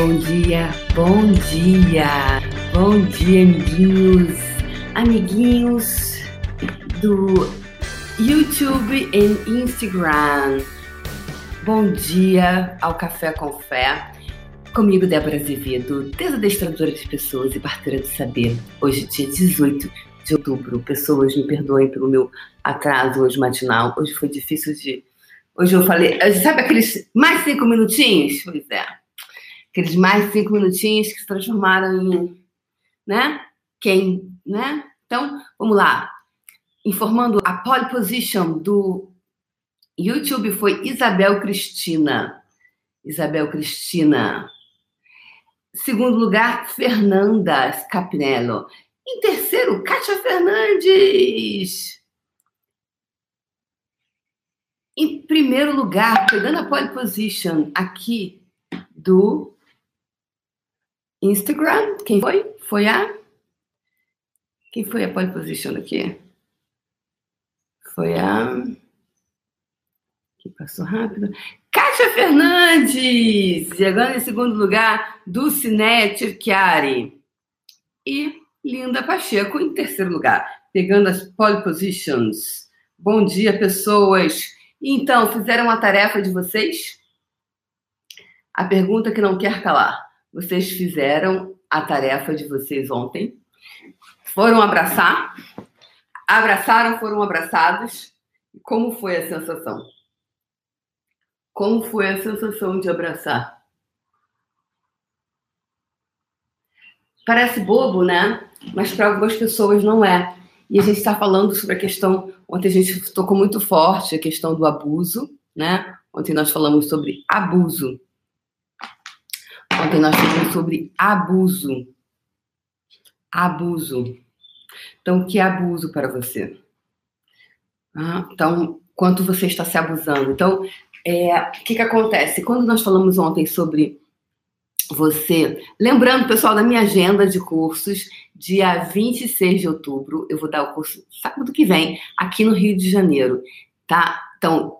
Bom dia, bom dia, bom dia, amiguinhos, amiguinhos do YouTube e Instagram. Bom dia ao Café com Fé. Comigo, Débora Azevedo, desadestradora de pessoas e parteira de saber. Hoje, dia 18 de outubro. Pessoas, me perdoem pelo meu atraso hoje matinal. Hoje foi difícil de. Hoje eu falei. Sabe aqueles mais cinco minutinhos? Pois é. Aqueles mais cinco minutinhos que se transformaram em. Né? Quem? Né? Então, vamos lá. Informando a pole position do YouTube foi Isabel Cristina. Isabel Cristina. Segundo lugar, Fernanda Scapinello. Em terceiro, Kátia Fernandes. Em primeiro lugar, pegando a pole position aqui do Instagram, quem foi? Foi a. Quem foi a pole position aqui? Foi a. Que passou rápido. Kátia Fernandes! Chegando em segundo lugar, Dulcinete Chiari. E Linda Pacheco em terceiro lugar, pegando as pole positions. Bom dia, pessoas. Então, fizeram a tarefa de vocês? A pergunta que não quer calar. Vocês fizeram a tarefa de vocês ontem? Foram abraçar? Abraçaram, foram abraçados? Como foi a sensação? Como foi a sensação de abraçar? Parece bobo, né? Mas para algumas pessoas não é. E a gente está falando sobre a questão. Ontem a gente tocou muito forte a questão do abuso, né? Ontem nós falamos sobre abuso. Ontem nós falamos sobre abuso. Abuso. Então, que abuso para você? Ah, então, quanto você está se abusando? Então, é, o que, que acontece? Quando nós falamos ontem sobre você. Lembrando, pessoal, da minha agenda de cursos, dia 26 de outubro, eu vou dar o curso sábado que vem, aqui no Rio de Janeiro, tá? Então,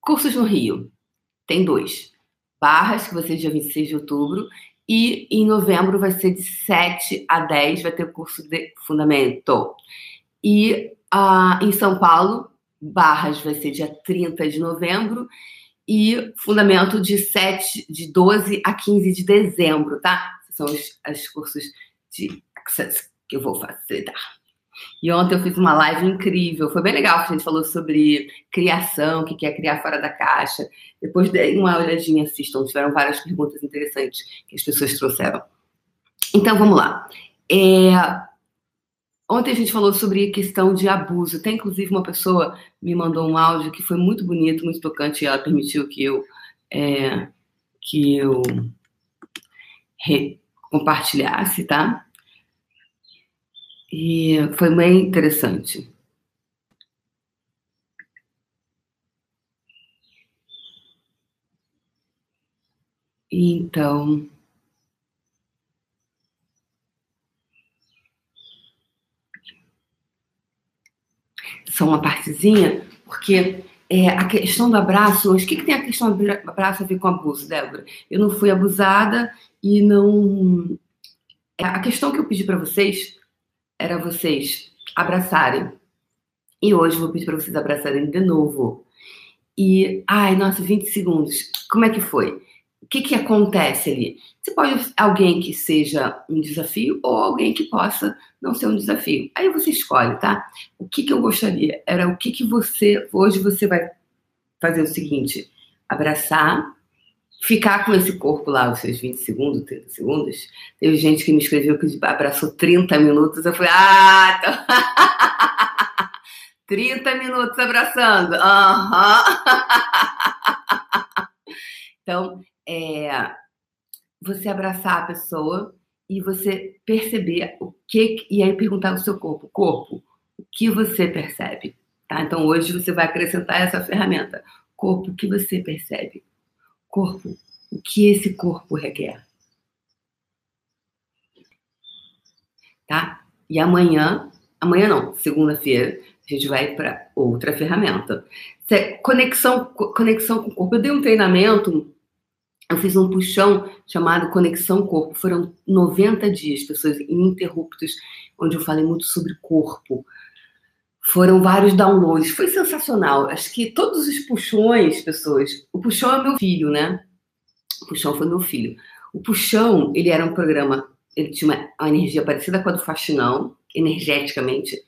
cursos no Rio, tem dois. Barras, que vai ser dia 26 de outubro, e em novembro vai ser de 7 a 10, vai ter o curso de fundamento. E uh, em São Paulo, Barras vai ser dia 30 de novembro, e fundamento de 7, de 12 a 15 de dezembro, tá? São os, os cursos de Access que eu vou facilitar. E ontem eu fiz uma live incrível, foi bem legal, a gente falou sobre criação, o que é criar fora da caixa. Depois dei uma olhadinha, assistam, tiveram várias perguntas interessantes que as pessoas trouxeram. Então vamos lá. É, Ontem a gente falou sobre questão de abuso. Tem inclusive uma pessoa me mandou um áudio que foi muito bonito, muito tocante, e ela permitiu que eu é, que eu re, compartilhasse, tá? E foi bem interessante. Então, só uma partezinha, porque é, a questão do abraço, o que, que tem a questão do abraço a ver com abuso, Débora? Eu não fui abusada e não. É, a questão que eu pedi para vocês era vocês abraçarem. E hoje vou pedir para vocês abraçarem de novo. E, ai, nossa, 20 segundos. Como é que foi? O que, que acontece ali? Você pode alguém que seja um desafio ou alguém que possa não ser um desafio. Aí você escolhe, tá? O que, que eu gostaria era o que, que você. Hoje você vai fazer o seguinte: abraçar, ficar com esse corpo lá, os seus 20 segundos, 30 segundos. Teve gente que me escreveu que abraçou 30 minutos. Eu falei, ah, então... 30 minutos abraçando. Uhum. então, é, você abraçar a pessoa e você perceber o que e aí perguntar ao seu corpo, corpo, o que você percebe, tá? Então hoje você vai acrescentar essa ferramenta, corpo, o que você percebe, corpo, o que esse corpo requer, tá? E amanhã, amanhã não, segunda-feira a gente vai para outra ferramenta. Conexão, conexão com o corpo. Eu dei um treinamento eu fiz um puxão chamado Conexão Corpo. Foram 90 dias, pessoas ininterruptos, onde eu falei muito sobre corpo. Foram vários downloads. Foi sensacional. Acho que todos os puxões, pessoas. O puxão é meu filho, né? O puxão foi meu filho. O puxão, ele era um programa. Ele tinha uma, energia parecida com a do faxinão, energeticamente,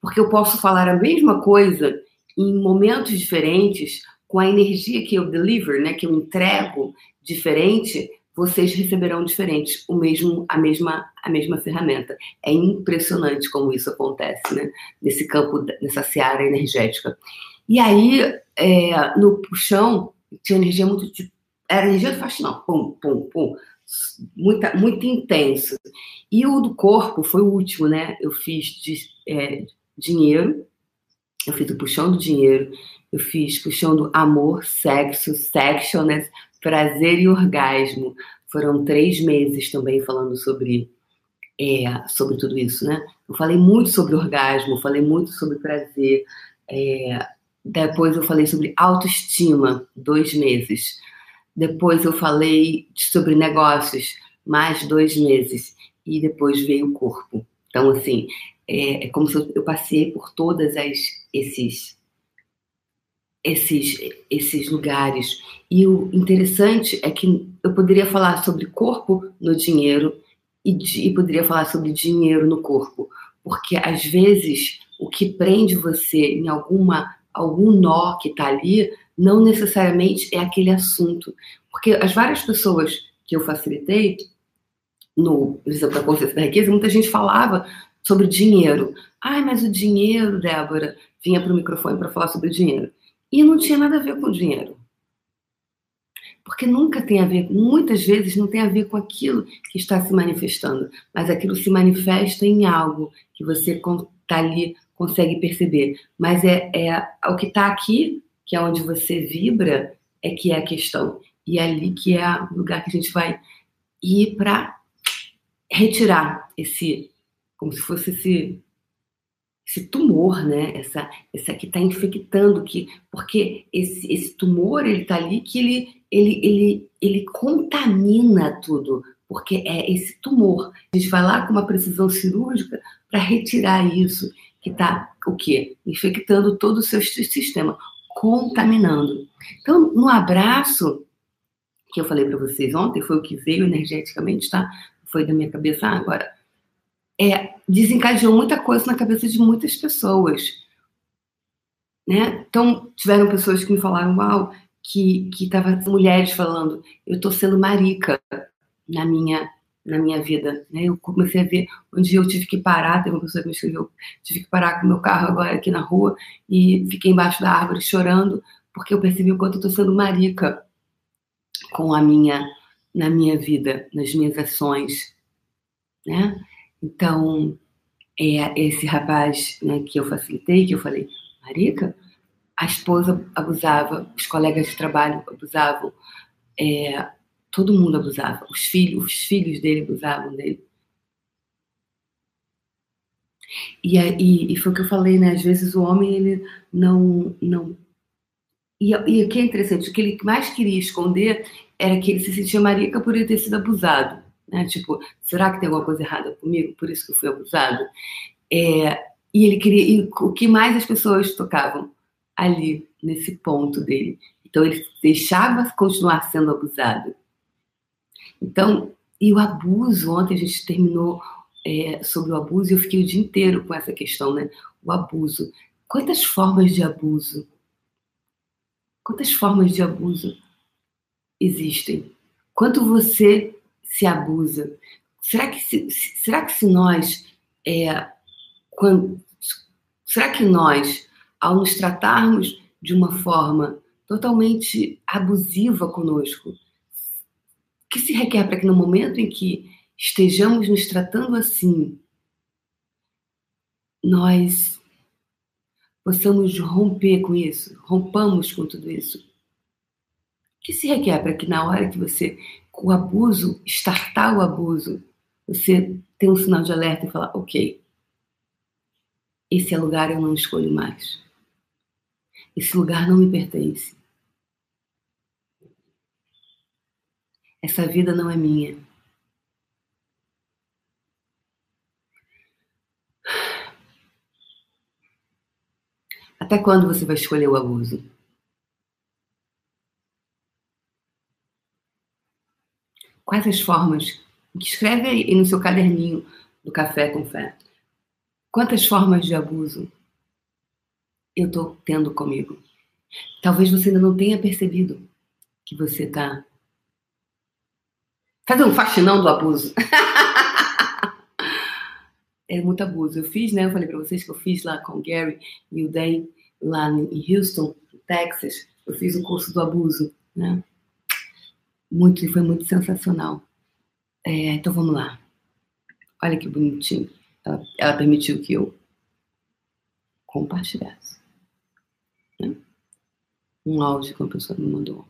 porque eu posso falar a mesma coisa em momentos diferentes, com a energia que eu deliver, né, que eu entrego diferente, vocês receberão diferentes o mesmo a mesma a mesma ferramenta. É impressionante como isso acontece, né? Nesse campo, nessa seara energética. E aí, é, no puxão, tinha energia muito era energia do faxinão, pum, pum, pum, muita, muito intenso. E o do corpo foi o último, né? Eu fiz de, é, dinheiro, eu fiz o puxão do dinheiro, eu fiz puxão do amor, sexo, sexualness, prazer e orgasmo. Foram três meses também falando sobre, é, sobre tudo isso, né? Eu falei muito sobre orgasmo, falei muito sobre prazer. É, depois eu falei sobre autoestima, dois meses. Depois eu falei sobre negócios, mais dois meses. E depois veio o corpo. Então, assim, é, é como se eu, passei por todas as esses esses, esses lugares. E o interessante é que eu poderia falar sobre corpo no dinheiro e, e poderia falar sobre dinheiro no corpo, porque às vezes o que prende você em alguma algum nó que está ali não necessariamente é aquele assunto, porque as várias pessoas que eu facilitei no exemplo da consciência da riqueza, muita gente falava sobre dinheiro. Ai, mas o dinheiro, Débora, vinha para o microfone para falar sobre dinheiro. E não tinha nada a ver com dinheiro. Porque nunca tem a ver, muitas vezes não tem a ver com aquilo que está se manifestando, mas aquilo se manifesta em algo que você está ali, consegue perceber. Mas é, é o que está aqui, que é onde você vibra, é que é a questão. E é ali que é o lugar que a gente vai ir para retirar esse, como se fosse esse esse tumor, né? Essa, essa que está infectando, que porque esse, esse tumor ele está ali que ele, ele, ele, ele contamina tudo, porque é esse tumor. A gente vai lá com uma precisão cirúrgica para retirar isso que está o quê? Infectando todo o seu sistema, contaminando. Então, no abraço que eu falei para vocês ontem, foi o que veio energeticamente, tá? Foi da minha cabeça ah, agora é, desencadeou muita coisa na cabeça de muitas pessoas. Né? Então, tiveram pessoas que me falaram, uau, que, que tava mulheres falando, eu estou sendo marica na minha na minha vida. Né? Eu comecei a ver onde eu tive que parar, tem uma pessoa que me escreveu, tive que parar com meu carro agora aqui na rua e fiquei embaixo da árvore chorando, porque eu percebi o quanto eu estou sendo marica com a minha, na minha vida, nas minhas ações. Né? Então, é, esse rapaz né, que eu facilitei, que eu falei, Marica, a esposa abusava, os colegas de trabalho abusavam, é, todo mundo abusava, os filhos, os filhos dele abusavam dele. E, e, e foi o que eu falei, né? Às vezes o homem ele não não e, e o que é interessante, o que ele mais queria esconder era que ele se sentia marica por ele ter sido abusado. Né? Tipo, será que tem alguma coisa errada comigo? Por isso que eu fui abusado? É, e ele queria. E o que mais as pessoas tocavam? Ali, nesse ponto dele. Então, ele deixava continuar sendo abusado. Então, e o abuso, ontem a gente terminou é, sobre o abuso e eu fiquei o dia inteiro com essa questão, né? O abuso. Quantas formas de abuso? Quantas formas de abuso existem? Quanto você se abusa? Será que se, será que se nós, é, quando, será que nós, ao nos tratarmos de uma forma totalmente abusiva conosco, que se requer para que no momento em que estejamos nos tratando assim, nós possamos romper com isso, rompamos com tudo isso? O que se requer para que na hora que você o abuso, startar o abuso, você tem um sinal de alerta e falar, ok, esse é lugar eu não escolho mais. Esse lugar não me pertence. Essa vida não é minha. Até quando você vai escolher o abuso? Quais as formas? Escreve aí no seu caderninho do café com fé. Quantas formas de abuso eu estou tendo comigo? Talvez você ainda não tenha percebido que você está fazendo um faxinão do abuso. é muito abuso. Eu fiz, né? Eu falei para vocês que eu fiz lá com o Gary e o Dan, lá em Houston, Texas. Eu fiz o curso do abuso, né? Muito, foi muito sensacional. É, então vamos lá. Olha que bonitinho. Ela, ela permitiu que eu compartilhasse. Né? Um áudio que uma pessoa me mandou.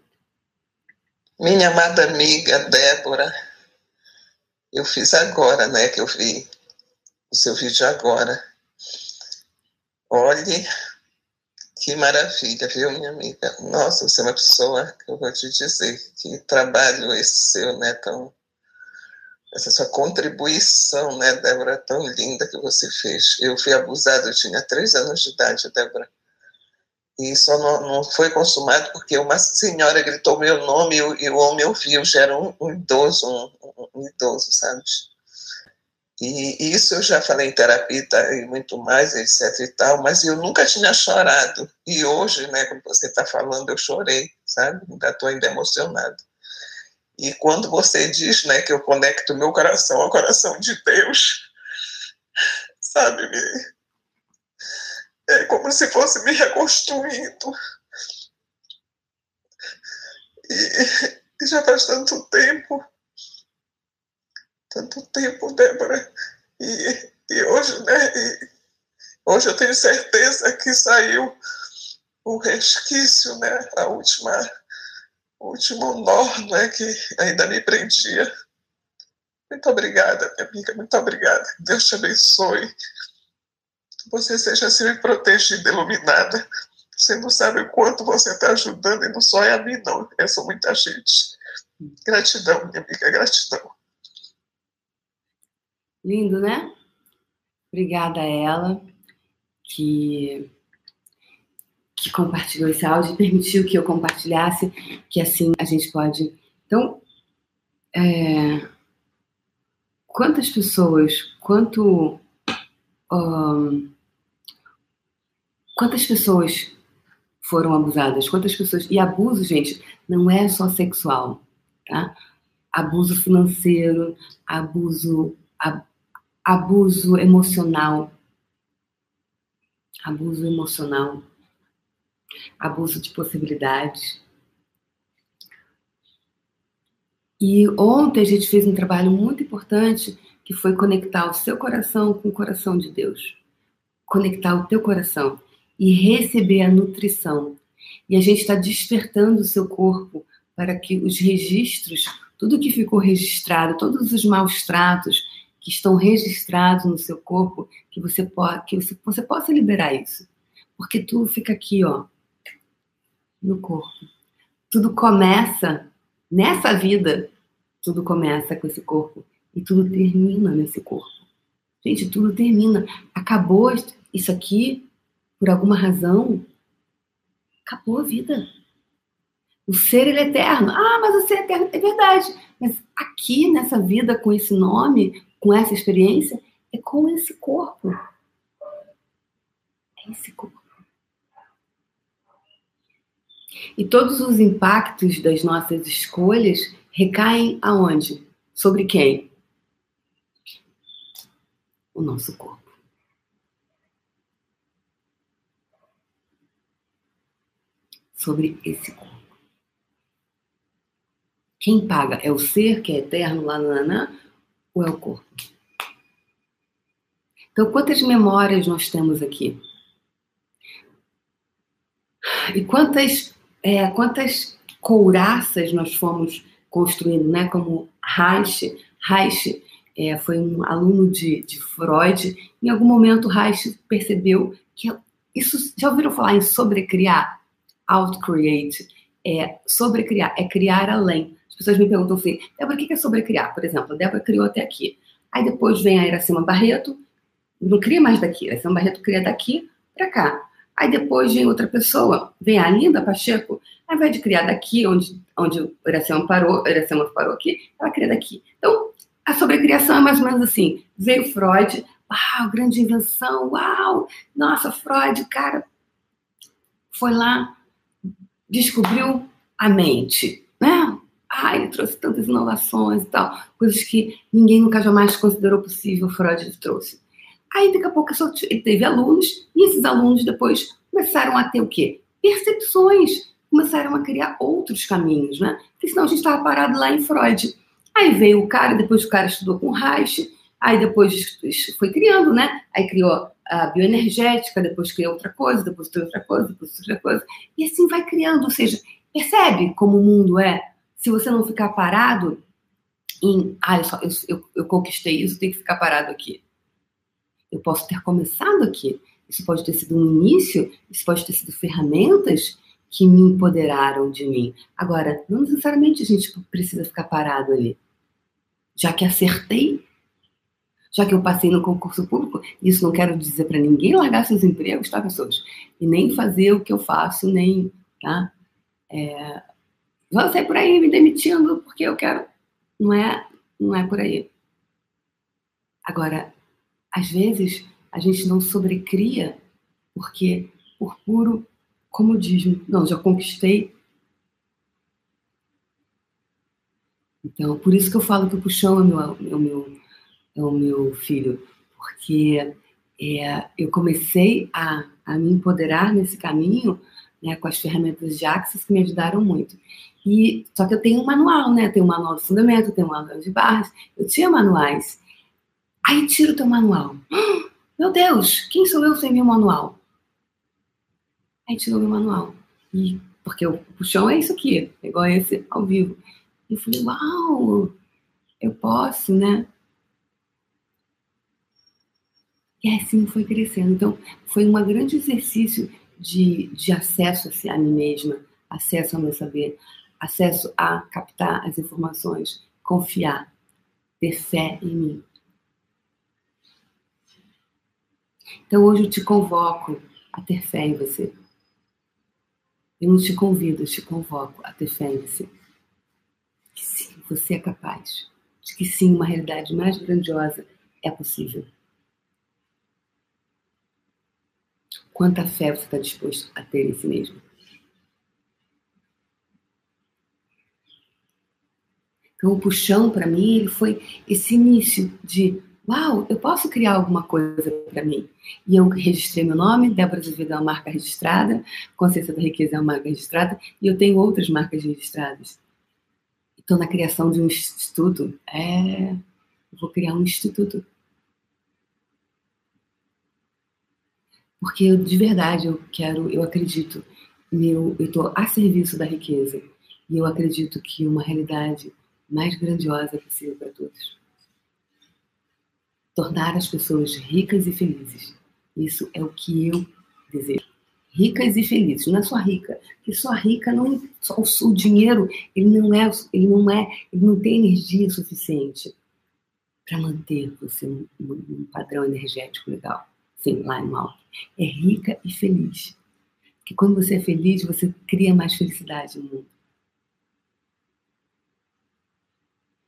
Minha amada amiga Débora, eu fiz agora, né, que eu vi o seu vídeo agora. Olhe, que maravilha, viu, minha amiga? Nossa, você é uma pessoa que eu vou te dizer, que trabalho esse seu, né, tão... Essa sua contribuição, né, Débora, tão linda que você fez. Eu fui abusada, eu tinha três anos de idade, Débora. E só não, não foi consumado porque uma senhora gritou meu nome e, o homem ouviu, já era um, um idoso, um, um idoso, sabe? E isso eu já falei em terapia e muito mais, etc e tal, mas eu nunca tinha chorado. E hoje, né, como você está falando, eu chorei, sabe? Ainda estou ainda emocionado. E quando você diz, né, que eu conecto meu coração ao coração de Deus, sabe? É como se fosse me reconstruindo. E já faz tanto tempo tanto tempo, Débora. E, e hoje, né? E hoje eu tenho certeza que saiu o resquício, né? A última, o último nó, né? Que ainda me prendia. Muito obrigada, minha amiga, muito obrigada. Deus te abençoe. Você seja sempre protegida, iluminada. Você não sabe o quanto você está ajudando, e não só é a mim, não. É só muita gente. Gratidão, minha amiga, gratidão. Lindo, né? Obrigada a ela que, que compartilhou esse áudio e permitiu que eu compartilhasse, que assim a gente pode. Então, é, quantas pessoas, quanto. Um, quantas pessoas foram abusadas? Quantas pessoas. E abuso, gente, não é só sexual, tá? Abuso financeiro, abuso abuso emocional. Abuso emocional. Abuso de possibilidades. E ontem a gente fez um trabalho muito importante que foi conectar o seu coração com o coração de Deus. Conectar o teu coração e receber a nutrição. E a gente está despertando o seu corpo para que os registros, tudo que ficou registrado, todos os maus tratos, que estão registrados no seu corpo, que você, que você, você possa liberar isso. Porque tudo fica aqui, ó, no corpo. Tudo começa nessa vida, tudo começa com esse corpo e tudo termina nesse corpo. Gente, tudo termina. Acabou isso aqui por alguma razão. Acabou a vida. O ser ele é eterno. Ah, mas o ser é eterno é verdade. Mas aqui nessa vida com esse nome, com essa experiência é com esse corpo. É esse corpo. E todos os impactos das nossas escolhas recaem aonde? Sobre quem? O nosso corpo. Sobre esse corpo. Quem paga é o ser que é eterno lá no Nanã ou é o corpo? Então, quantas memórias nós temos aqui? E quantas, é, quantas couraças nós fomos construindo, né? Como Reich, Reich é, foi um aluno de, de Freud. Em algum momento, Reich percebeu que isso. Já ouviram falar em sobrecriar? Outcreate. é sobrecriar, é criar além. As pessoas me perguntam assim, Débora, o que é sobrecriar? Por exemplo, a Débora criou até aqui. Aí depois vem a Iracema Barreto, não cria mais daqui, a Iracema Barreto cria daqui para cá. Aí depois vem outra pessoa, vem a Linda Pacheco, ao invés de criar daqui, onde, onde Iracema parou, Iracema parou aqui, ela cria daqui. Então, a sobrecriação é mais ou menos assim. Veio Freud, uau, grande invenção, uau, nossa, Freud, cara, foi lá, descobriu a mente? Ah, ele trouxe tantas inovações e tal, coisas que ninguém nunca jamais considerou possível, Freud trouxe. Aí, daqui a pouco, ele teve alunos, e esses alunos depois começaram a ter o quê? Percepções, começaram a criar outros caminhos, né? Porque senão a gente estava parado lá em Freud. Aí veio o cara, depois o cara estudou com Reich, aí depois foi criando, né? Aí criou a bioenergética, depois criou outra coisa, depois criou outra coisa, depois outra coisa. E assim vai criando, ou seja, percebe como o mundo é? Se você não ficar parado em, ah, eu, só, eu, eu, eu conquistei isso, tem que ficar parado aqui. Eu posso ter começado aqui. Isso pode ter sido um início, isso pode ter sido ferramentas que me empoderaram de mim. Agora, não necessariamente a gente precisa ficar parado ali. Já que acertei, já que eu passei no concurso público, isso não quero dizer para ninguém largar seus empregos, tá, pessoas? E nem fazer o que eu faço, nem, tá? É, vou sair por aí me demitindo porque eu quero. Não é, não é por aí. Agora, às vezes, a gente não sobrecria porque, por puro comodismo, não, já conquistei. Então, por isso que eu falo que o puxão é, meu, é, o, meu, é o meu filho, porque é, eu comecei a, a me empoderar nesse caminho né, com as ferramentas de Axis que me ajudaram muito. E só que eu tenho um manual, né? Tenho um manual de fundamento, tenho um manual de barras, eu tinha manuais. Aí tira o teu manual. Meu Deus, quem sou eu sem meu manual? Aí tirou meu manual. E, porque o puxão é isso aqui, é igual esse ao vivo. E eu falei, uau, eu posso, né? E assim foi crescendo. Então, foi um grande exercício de, de acesso a mim mesma, acesso ao meu saber, acesso a captar as informações, confiar, ter fé em mim. Então hoje eu te convoco a ter fé em você. Eu não te convido, eu te convoco a ter fé em você. Que sim, você é capaz. De que sim, uma realidade mais grandiosa é possível. Quanta fé você está disposto a ter em si mesmo? Então, o puxão, para mim, ele foi esse início de uau, eu posso criar alguma coisa para mim. E eu registrei meu nome, Débora Azevedo é uma marca registrada, Consciência da Riqueza é uma marca registrada, e eu tenho outras marcas registradas. Estou na criação de um instituto. É, vou criar um instituto. Porque eu, de verdade eu quero, eu acredito, eu estou a serviço da riqueza. E eu acredito que uma realidade mais grandiosa é possível para todos tornar as pessoas ricas e felizes. Isso é o que eu desejo. Ricas e felizes, não é só rica, porque só rica não, só o, o dinheiro, ele não é, ele não é, ele não tem energia suficiente para manter você num, num padrão energético legal, lá no alto. É rica e feliz. Porque quando você é feliz, você cria mais felicidade no mundo.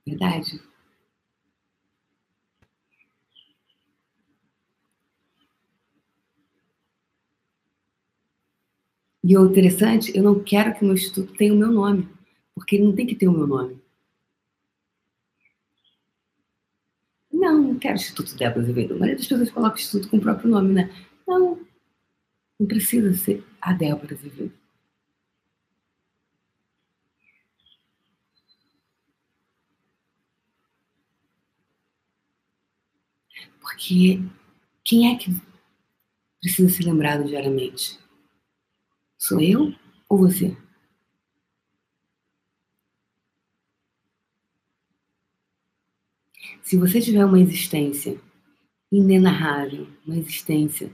Verdade? E o interessante, eu não quero que o meu instituto tenha o meu nome, porque ele não tem que ter o meu nome. Não, quero Instituto Débora Azevedo. A maioria das pessoas coloca instituto com o próprio nome, né? Não, não precisa ser a Débora Azevedo. Porque quem é que precisa ser lembrado diariamente? Sou eu ou você? Se você tiver uma existência inenarrável, uma existência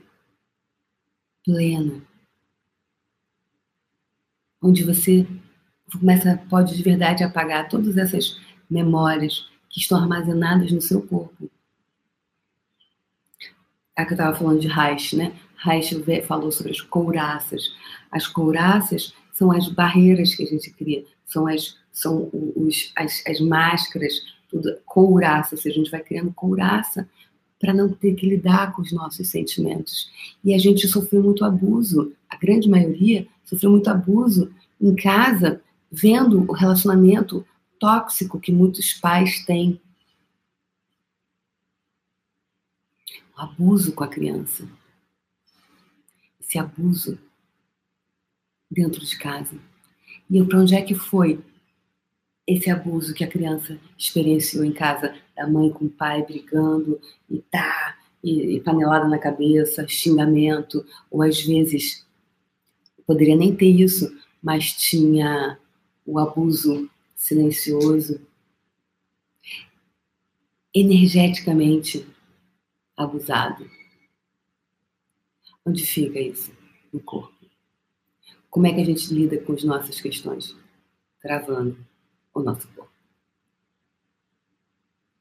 plena, onde você começa, pode de verdade apagar todas essas memórias que estão armazenadas no seu corpo. É que eu estava falando de Reich, né? Reich falou sobre as couraças. As couraças são as barreiras que a gente cria, são as, são os, as, as máscaras, tudo, couraça, ou seja, a gente vai criando couraça para não ter que lidar com os nossos sentimentos. E a gente sofreu muito abuso, a grande maioria sofreu muito abuso em casa, vendo o relacionamento tóxico que muitos pais têm. O abuso com a criança. Esse abuso dentro de casa. E para onde é que foi esse abuso que a criança experienciou em casa, da mãe com o pai brigando e tá, e, e panelada na cabeça, xingamento, ou às vezes poderia nem ter isso, mas tinha o abuso silencioso, energeticamente abusado. Onde fica isso? No corpo. Como é que a gente lida com as nossas questões? Travando o nosso corpo.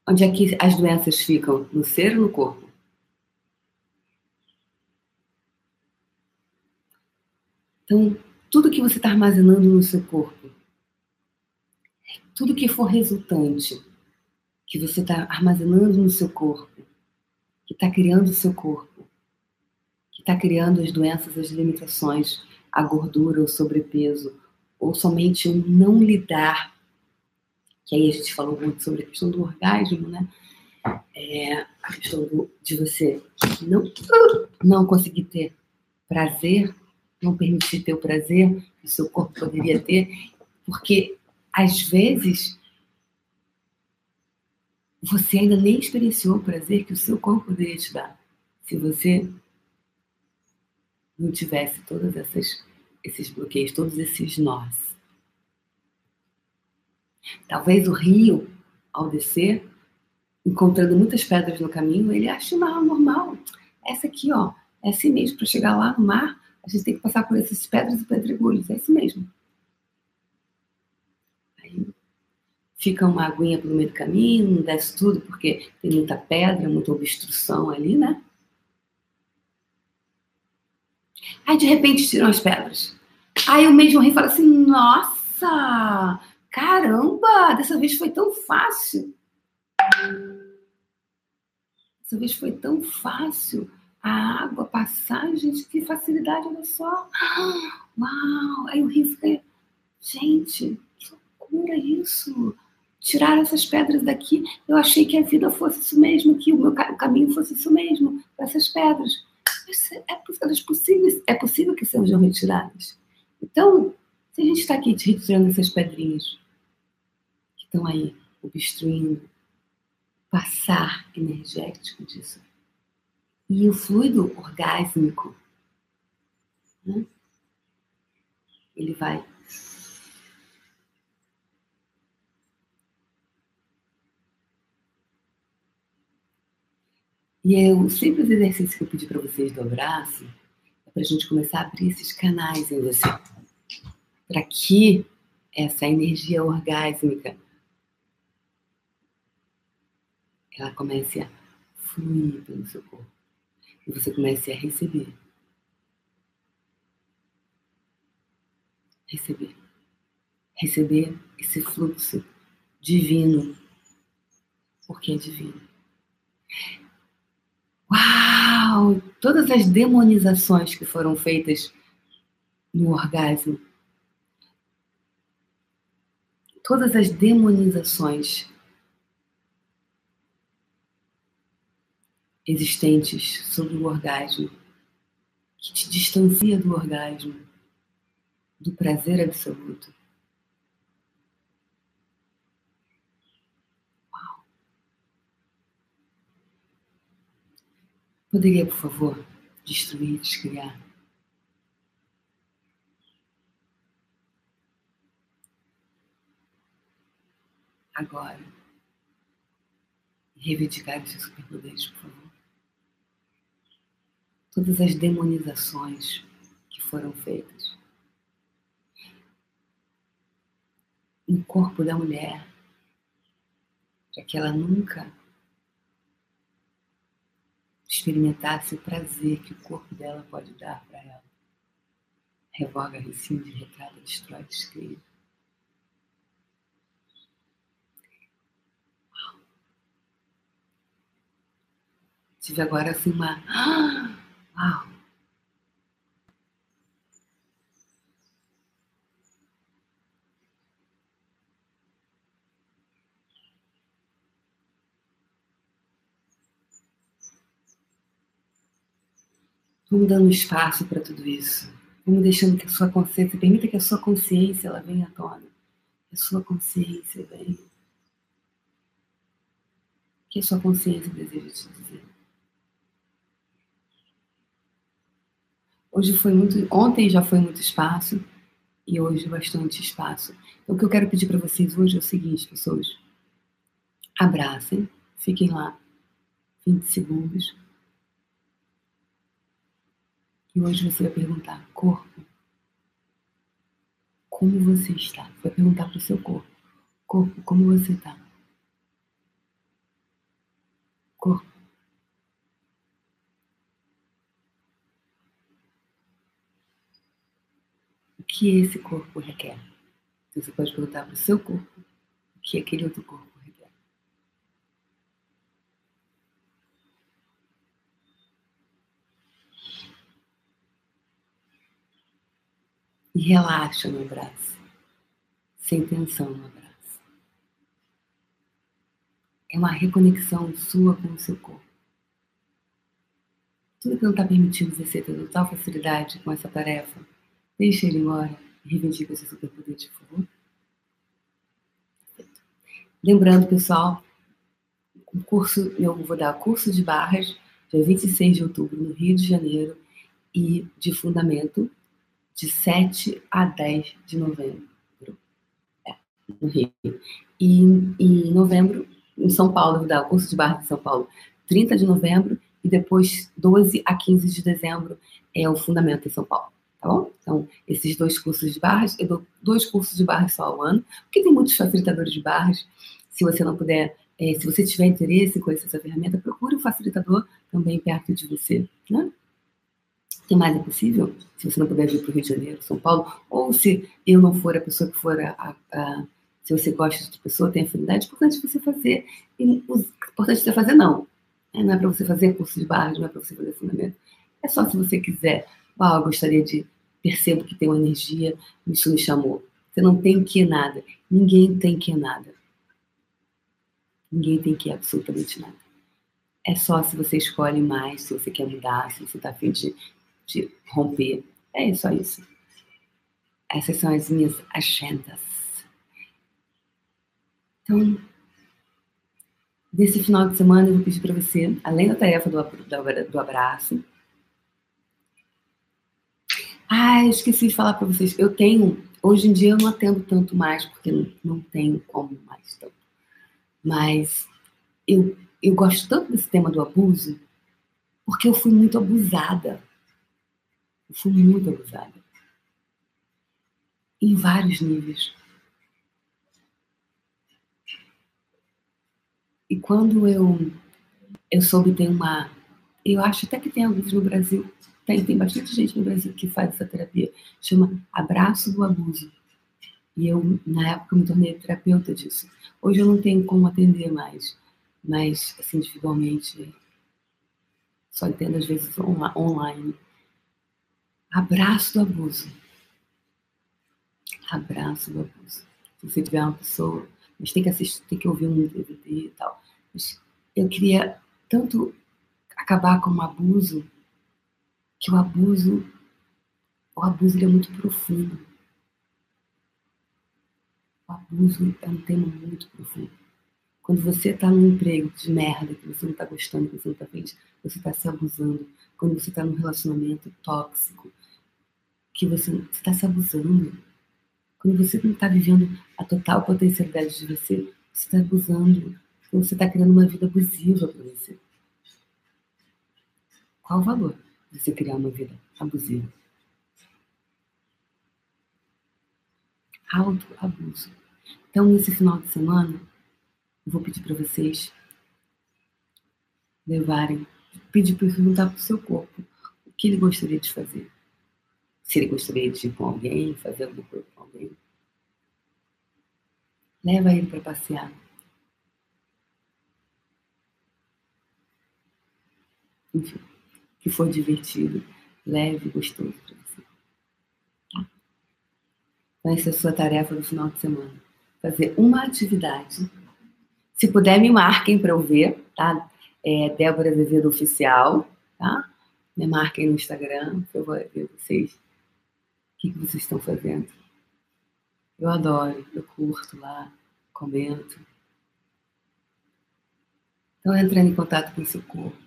Onde é que as doenças ficam? No ser ou no corpo? Então, tudo que você está armazenando no seu corpo, tudo que for resultante que você está armazenando no seu corpo, que está criando o seu corpo, que está criando as doenças, as limitações, a gordura, o sobrepeso, ou somente o não lidar que aí a gente falou muito sobre a questão do orgasmo, né? É, a questão do, de você não, não conseguir ter prazer, não permitir ter o prazer que o seu corpo poderia ter, porque às vezes você ainda nem experienciou o prazer que o seu corpo poderia te dar. Se você não tivesse todos esses bloqueios, todos esses nós. Talvez o rio, ao descer, encontrando muitas pedras no caminho, ele ache uma normal. Essa aqui, ó, é assim mesmo. Para chegar lá no mar, a gente tem que passar por essas pedras e pedregulhos. É assim mesmo. Aí fica uma aguinha pelo meio do caminho, não desce tudo, porque tem muita pedra, muita obstrução ali, né? Aí de repente tiram as pedras. Aí o mesmo rio fala assim: nossa, Caramba, dessa vez foi tão fácil. Dessa vez foi tão fácil. A água passar, gente, que facilidade, olha só. Uau! Aí o rio fica. Gente, que loucura isso! Tirar essas pedras daqui. Eu achei que a vida fosse isso mesmo, que o meu o caminho fosse isso mesmo, essas pedras. Mas é, elas possíveis, é possível que sejam retiradas. Então, se a gente está aqui retirando essas pedrinhas, estão aí obstruindo passar energético disso. E o fluido orgásmico, né? ele vai E é o simples exercício que eu pedi para vocês do abraço é para a gente começar a abrir esses canais em você. Para que essa energia orgásmica ela comece a fluir pelo seu corpo. E você comece a receber. Receber. Receber esse fluxo divino. Porque é divino. Uau! Todas as demonizações que foram feitas no orgasmo. Todas as demonizações existentes sobre o orgasmo, que te distancia do orgasmo, do prazer absoluto. Uau! Poderia, por favor, destruir, descriar? Agora, reivindicar esses superpoderes, por favor todas as demonizações que foram feitas. no corpo da mulher, para que ela nunca experimentasse o prazer que o corpo dela pode dar para ela. Revoga, rescinde, retrata, destrói, descreve. Tive agora assim uma. Uau! Vamos dando espaço para tudo isso. Vamos deixando que a sua consciência, permita que a sua consciência ela venha à tona. Que a sua consciência venha. O que a sua consciência deseja te dizer? Hoje foi muito, ontem já foi muito espaço e hoje bastante espaço. Então, o que eu quero pedir para vocês hoje é o seguinte, pessoas: abracem, fiquem lá 20 segundos. E hoje você vai perguntar, corpo, como você está? Vai perguntar para o seu corpo, corpo, como você está? Corpo, que esse corpo requer. Então, você pode perguntar para o seu corpo o que aquele outro corpo requer. E relaxa no abraço, sem tensão no abraço. É uma reconexão sua com o seu corpo. Tudo que não está permitindo você ter total facilidade com essa tarefa, Deixa ele embora e reivindica esse superpoder, por favor. Lembrando, pessoal, o curso, eu vou dar curso de barras dia 26 de outubro no Rio de Janeiro e de fundamento de 7 a 10 de novembro. É, no Rio. E em novembro, em São Paulo, vou dar o curso de barras em São Paulo, 30 de novembro, e depois 12 a 15 de dezembro é o fundamento em São Paulo tá bom? Então, esses dois cursos de barras, eu dou dois cursos de barras só ao ano, porque tem muitos facilitadores de barras. Se você não puder, é, se você tiver interesse em conhecer essa ferramenta, procure um facilitador também perto de você, né? O que mais é possível? Se você não puder vir para o Rio de Janeiro, São Paulo, ou se eu não for a pessoa que for a, a, a se você gosta de pessoa, tem afinidade, é importante você fazer. E, importante você fazer, não. É, não é para você fazer curso de barras, não é para você fazer fundamento. É só se você quiser. Uau, eu gostaria de percebo que tem uma energia, isso me chamou. Você não tem que nada. Ninguém tem que nada. Ninguém tem que absolutamente nada. É só se você escolhe mais, se você quer mudar, se você está afim de, de romper. É só isso. Essas são as minhas agendas. Então, desse final de semana, eu vou pedir para você, além da tarefa do, do, do abraço, ah, esqueci de falar para vocês. Eu tenho, hoje em dia eu não atendo tanto mais, porque não, tenho como mais tanto. Mas eu, eu gosto tanto desse tema do abuso, porque eu fui muito abusada. Eu fui muito abusada. Em vários níveis. E quando eu, eu soube ter uma. Eu acho até que tem alguns no Brasil tem, tem bastante gente no Brasil que faz essa terapia. Chama Abraço do Abuso. E eu, na época, me tornei terapeuta disso. Hoje eu não tenho como atender mais, mas, assim, individualmente, só entendo às vezes online. Abraço do abuso. Abraço do abuso. Se você tiver uma pessoa, mas tem que assistir, tem que ouvir um DVD e tal. Mas eu queria tanto acabar com o abuso que o abuso, o abuso é muito profundo. O abuso é um tema muito profundo. Quando você está num emprego de merda, que você não está gostando, que você não está feliz, você está se abusando. Quando você está num relacionamento tóxico, que você está se abusando. Quando você não está vivendo a total potencialidade de você, você está abusando. Quando você está criando uma vida abusiva para você. Qual o valor? Você criar uma vida abusiva. Autoabuso. Então, nesse final de semana, eu vou pedir para vocês levarem, pedir para perguntar para o seu corpo o que ele gostaria de fazer. Se ele gostaria de ir com alguém, fazer alguma coisa com alguém. Leva ele para passear. Enfim, que for divertido, leve e gostoso para você. Então, essa é a sua tarefa do final de semana. Fazer uma atividade. Se puder, me marquem para eu ver, tá? É Débora Azevedo Oficial, tá? Me marquem no Instagram, que eu vou ver vocês. O que, que vocês estão fazendo? Eu adoro, eu curto lá, comento. Então, entrando em contato com o seu corpo.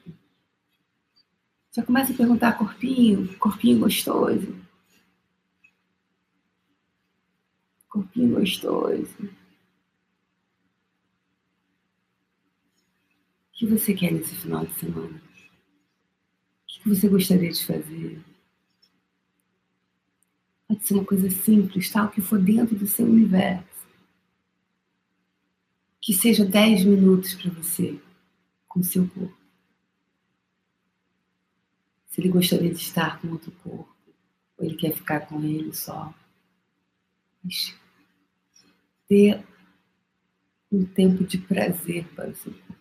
Já começa a perguntar corpinho, corpinho gostoso. Corpinho gostoso. O que você quer nesse final de semana? O que você gostaria de fazer? Pode ser uma coisa simples, tal, que for dentro do seu universo. Que seja 10 minutos para você com o seu corpo se ele gostaria de estar com outro corpo, ou ele quer ficar com ele só. Mas ter um tempo de prazer para o seu corpo.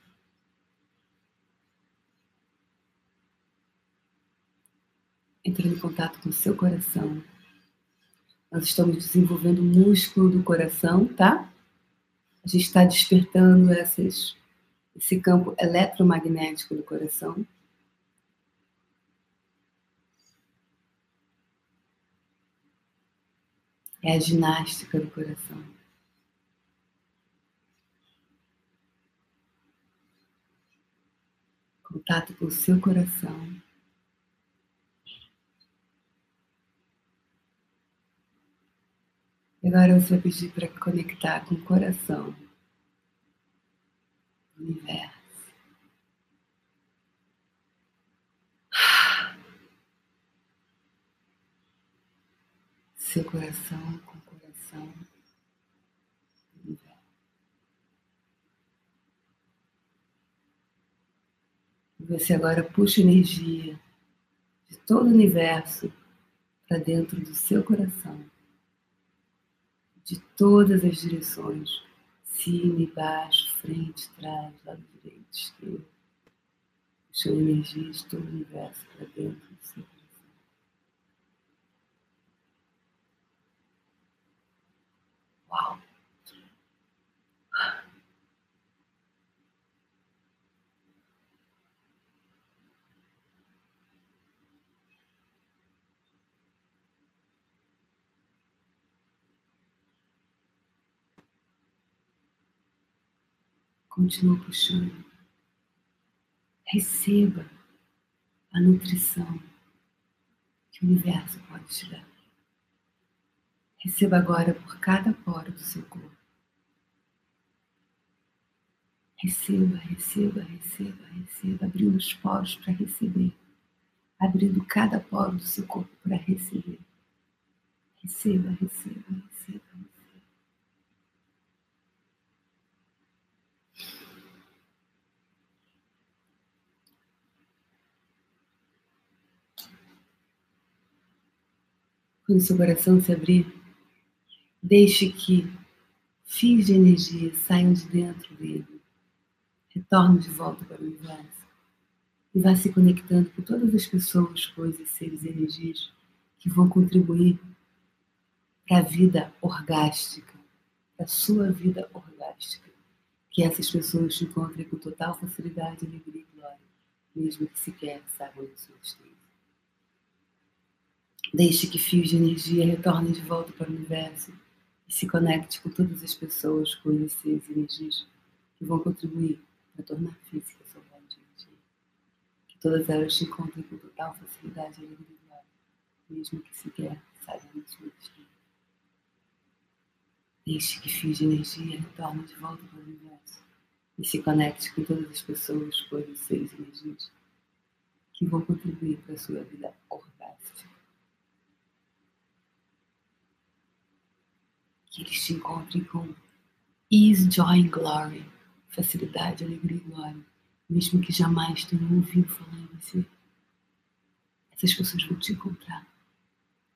Entrando em contato com o seu coração. Nós estamos desenvolvendo o músculo do coração, tá? A gente está despertando essas, esse campo eletromagnético do coração. É a ginástica do coração. Contato com o seu coração. Agora você vai pedir para conectar com o coração, o universo. Seu coração com o coração. Você agora puxa energia de todo o universo para dentro do seu coração, de todas as direções, cima e baixo, frente, trás, lado direito, esquerdo. Puxando energia de todo o universo para dentro do seu coração. Uau! Continua puxando. Receba a nutrição que o universo pode te dar. Receba agora por cada poro do seu corpo. Receba, receba, receba, receba, abrindo os poros para receber. Abrindo cada poro do seu corpo para receber. Receba, receba, receba, receba. Quando seu coração se abrir, Deixe que fios de energia saiam de dentro dele, retorne de volta para o universo e vá se conectando com todas as pessoas, coisas, seres e energias que vão contribuir para a vida orgástica, para a sua vida orgástica. Que essas pessoas te encontrem com total facilidade, alegria e glória, mesmo que sequer saibam da sua existência. Deixe que fios de energia retornem de volta para o universo e se conecte com todas as pessoas, coisas, seres e energias que vão contribuir para tornar física a sua de energia. Que todas elas te encontrem com total facilidade e alegria, mesmo que sequer saibam da sua destino. Deixe que fios de energia retornem de volta para o universo e se conecte com todas as pessoas, coisas, e energias que vão contribuir para a sua vida orgástica. Que eles te encontrem com Ease, joy and glory. Facilidade, alegria e glória. Mesmo que jamais tenham ouvido falar em você. Essas pessoas vão te encontrar.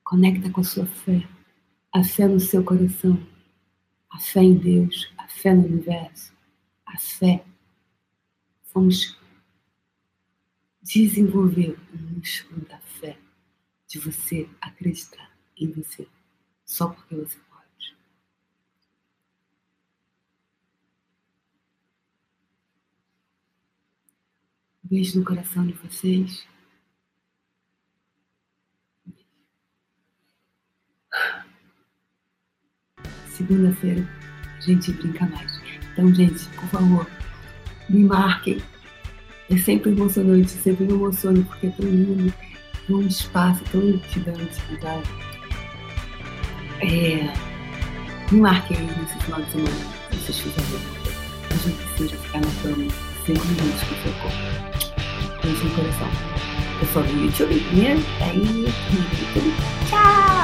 Conecta com a sua fé. A fé no seu coração. A fé em Deus. A fé no universo. A fé. Vamos desenvolver o músculo da fé. De você acreditar em você. Só porque você pode. Beijo no coração de vocês. Segunda-feira a gente brinca mais. Então, gente, por favor, me marquem. É sempre emocionante, sempre me emociono porque é tão lindo, tão espaço, tão intimidante, sabe? É, me marquem aí nesse final de semana, se vocês fizerem. Mesmo que seja ficar na cama, cinco minutos com o seu corpo. Beijo no coração. Eu sou do YouTube, né? Aí, no YouTube. Tchau!